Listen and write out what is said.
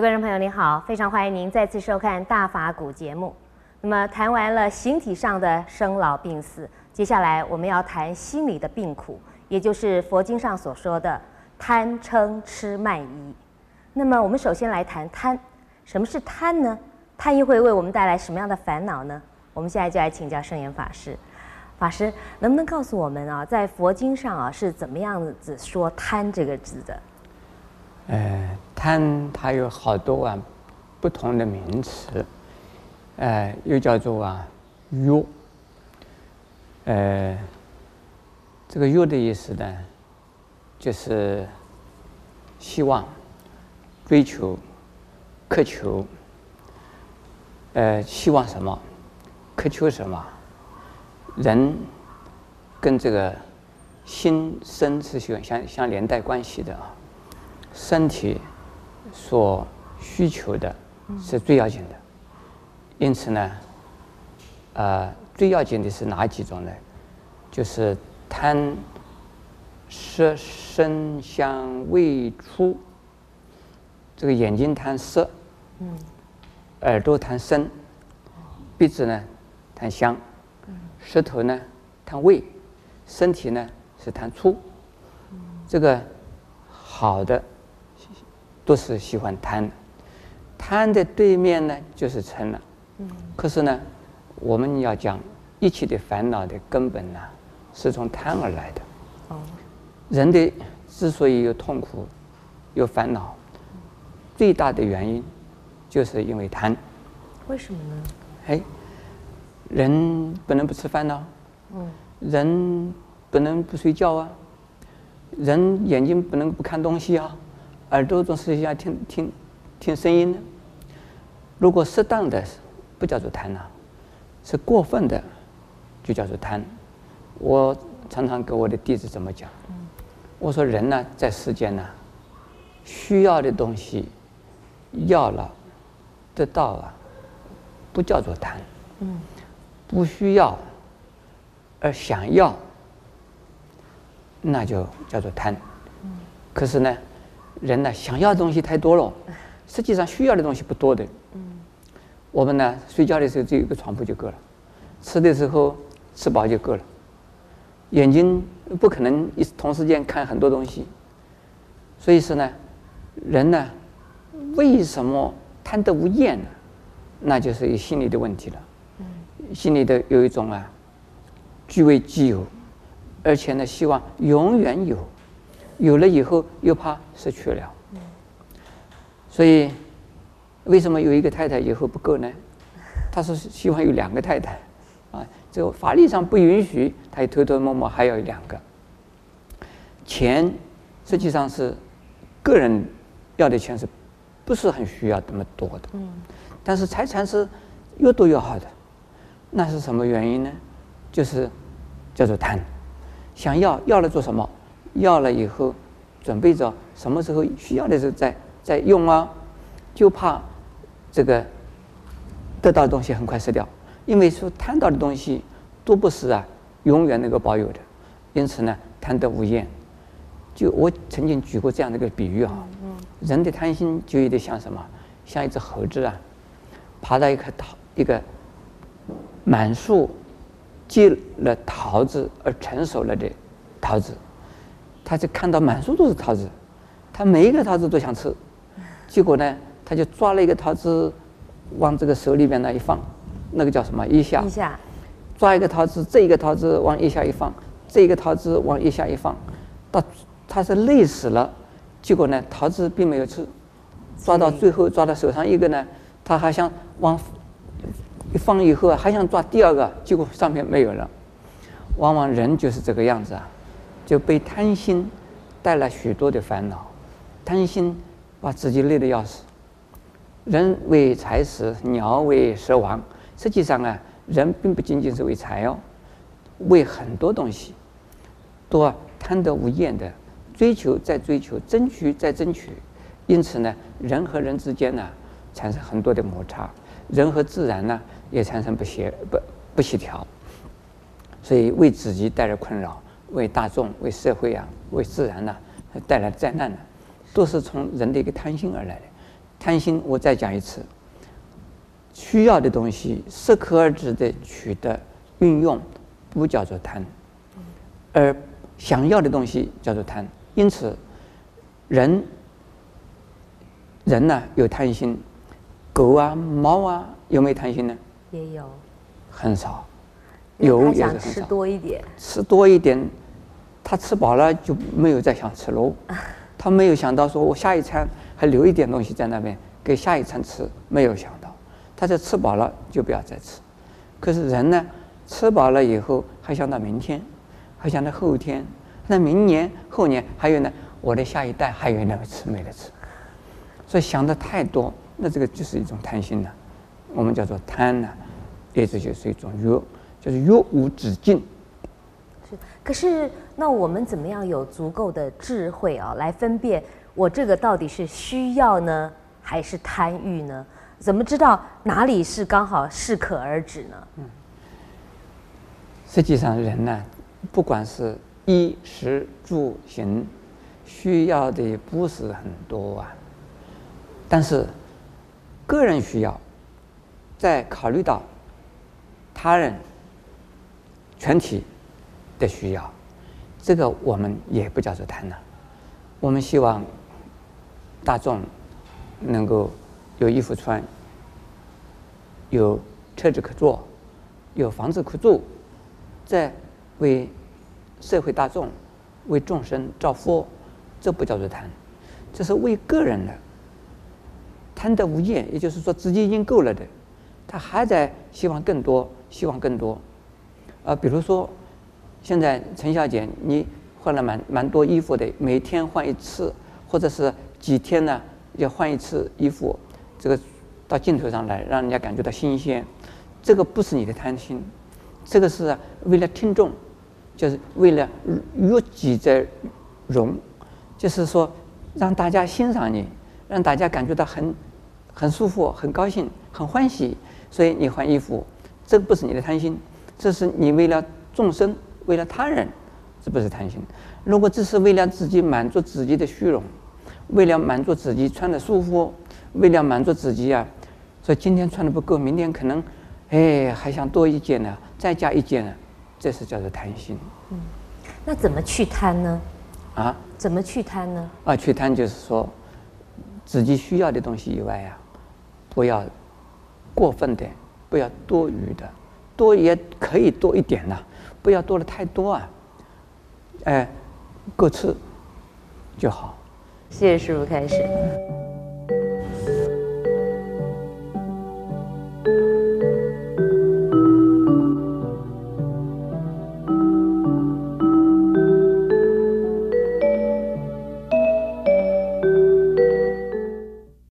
位观众朋友您好，非常欢迎您再次收看《大法古》节目。那么谈完了形体上的生老病死，接下来我们要谈心理的病苦，也就是佛经上所说的贪嗔痴慢疑。那么我们首先来谈贪，什么是贪呢？贪又会为我们带来什么样的烦恼呢？我们现在就来请教圣严法师。法师能不能告诉我们啊，在佛经上啊是怎么样子说贪这个字的？呃，贪它有好多啊不同的名词，呃，又叫做啊欲，呃，这个欲的意思呢，就是希望、追求、渴求，呃，希望什么，渴求什么，人跟这个心身是相相相连带关系的啊。身体所需求的是最要紧的，因此呢，呃，最要紧的是哪几种呢？就是贪色声香味触，这个眼睛贪色，嗯，耳朵贪声，鼻子呢贪香，舌头呢贪味，身体呢是贪触，这个好的。都是喜欢贪，贪的对面呢就是嗔了。嗯。可是呢，我们要讲一切的烦恼的根本呢，是从贪而来的。哦。人的之所以有痛苦、有烦恼，最大的原因就是因为贪。为什么呢？哎，人不能不吃饭呢。嗯。人不能不睡觉啊。人眼睛不能不看东西啊。耳朵总是要听听听声音的。如果适当的，不叫做贪呐，是过分的，就叫做贪。我常常跟我的弟子怎么讲？我说人呢，在世间呢，需要的东西要了，得到了，不叫做贪。不需要而想要，那就叫做贪。可是呢？人呢，想要的东西太多了，实际上需要的东西不多的。我们呢，睡觉的时候只有一个床铺就够了，吃的时候吃饱就够了。眼睛不可能一同时间看很多东西，所以说呢，人呢，为什么贪得无厌呢？那就是心理的问题了。嗯，心里的有一种啊，据为己有，而且呢，希望永远有。有了以后又怕失去了，所以为什么有一个太太以后不够呢？他是希望有两个太太，啊，这个法律上不允许，他也偷偷摸摸还要有两个。钱实际上是个人要的钱是不是很需要那么多的？但是财产是越多越好的，那是什么原因呢？就是叫做贪，想要要了做什么？要了以后，准备着什么时候需要的时候再再用啊，就怕这个得到的东西很快失掉，因为说贪到的东西都不是啊永远能够保有的，因此呢贪得无厌。就我曾经举过这样的一个比喻啊，人的贪心就有点像什么？像一只猴子啊，爬到一棵桃一个满树结了桃子而成熟了的桃子。他就看到满树都是桃子，他每一个桃子都想吃，结果呢，他就抓了一个桃子，往这个手里边那一放，那个叫什么？腋下。腋下。抓一个桃子，这一个桃子往腋下一放，这一个桃子往腋下一放，到他是累死了，结果呢，桃子并没有吃，抓到最后抓到手上一个呢，他还想往一放以后还想抓第二个，结果上面没有了。往往人就是这个样子啊。就被贪心带来许多的烦恼，贪心把自己累得要死。人为财死，鸟为食亡。实际上啊，人并不仅仅是为财哦，为很多东西都贪得无厌的追求，再追求，争取再争取。因此呢，人和人之间呢产生很多的摩擦，人和自然呢也产生不协不不协调，所以为自己带来困扰。为大众、为社会啊、为自然呐、啊，带来灾难呢、啊，都是从人的一个贪心而来的。贪心，我再讲一次，需要的东西适可而止的取得运用，不叫做贪，而想要的东西叫做贪。因此，人人呢有贪心，狗啊猫啊有没有贪心呢？也有，很少，有也是很少。吃多一点，吃多一点，他吃饱了就没有再想吃喽。他没有想到说我下一餐还留一点东西在那边给下一餐吃，没有想到，他就吃饱了就不要再吃。可是人呢，吃饱了以后还想到明天，还想到后天。那明年后年还有呢？我的下一代还有那个吃没得吃，所以想的太多，那这个就是一种贪心了。我们叫做贪呢，也这就是一种欲，就是若无止境。是，可是那我们怎么样有足够的智慧啊，来分辨我这个到底是需要呢，还是贪欲呢？怎么知道哪里是刚好适可而止呢？嗯，实际上人呢，不管是。衣食住行需要的不是很多啊，但是个人需要，在考虑到他人全体的需要，这个我们也不叫做贪呐。我们希望大众能够有衣服穿，有车子可坐，有房子可住，在为。社会大众为众生造福，这不叫做贪，这是为个人的。贪得无厌，也就是说自己已经够了的，他还在希望更多，希望更多。啊，比如说，现在陈小姐你换了蛮蛮多衣服的，每天换一次，或者是几天呢要换一次衣服，这个到镜头上来让人家感觉到新鲜，这个不是你的贪心，这个是为了听众。就是为了悦己者容，就是说让大家欣赏你，让大家感觉到很很舒服、很高兴、很欢喜，所以你换衣服，这不是你的贪心，这是你为了众生、为了他人，这不是贪心。如果只是为了自己满足自己的虚荣，为了满足自己穿的舒服，为了满足自己啊，说今天穿的不够，明天可能哎还想多一件呢，再加一件呢。这是叫做贪心。嗯，那怎么去贪呢？啊？怎么去贪呢？啊，去贪就是说，自己需要的东西以外呀、啊，不要过分的，不要多余的，多也可以多一点呐、不要多的太多啊。哎，够吃就好。谢谢师傅开始。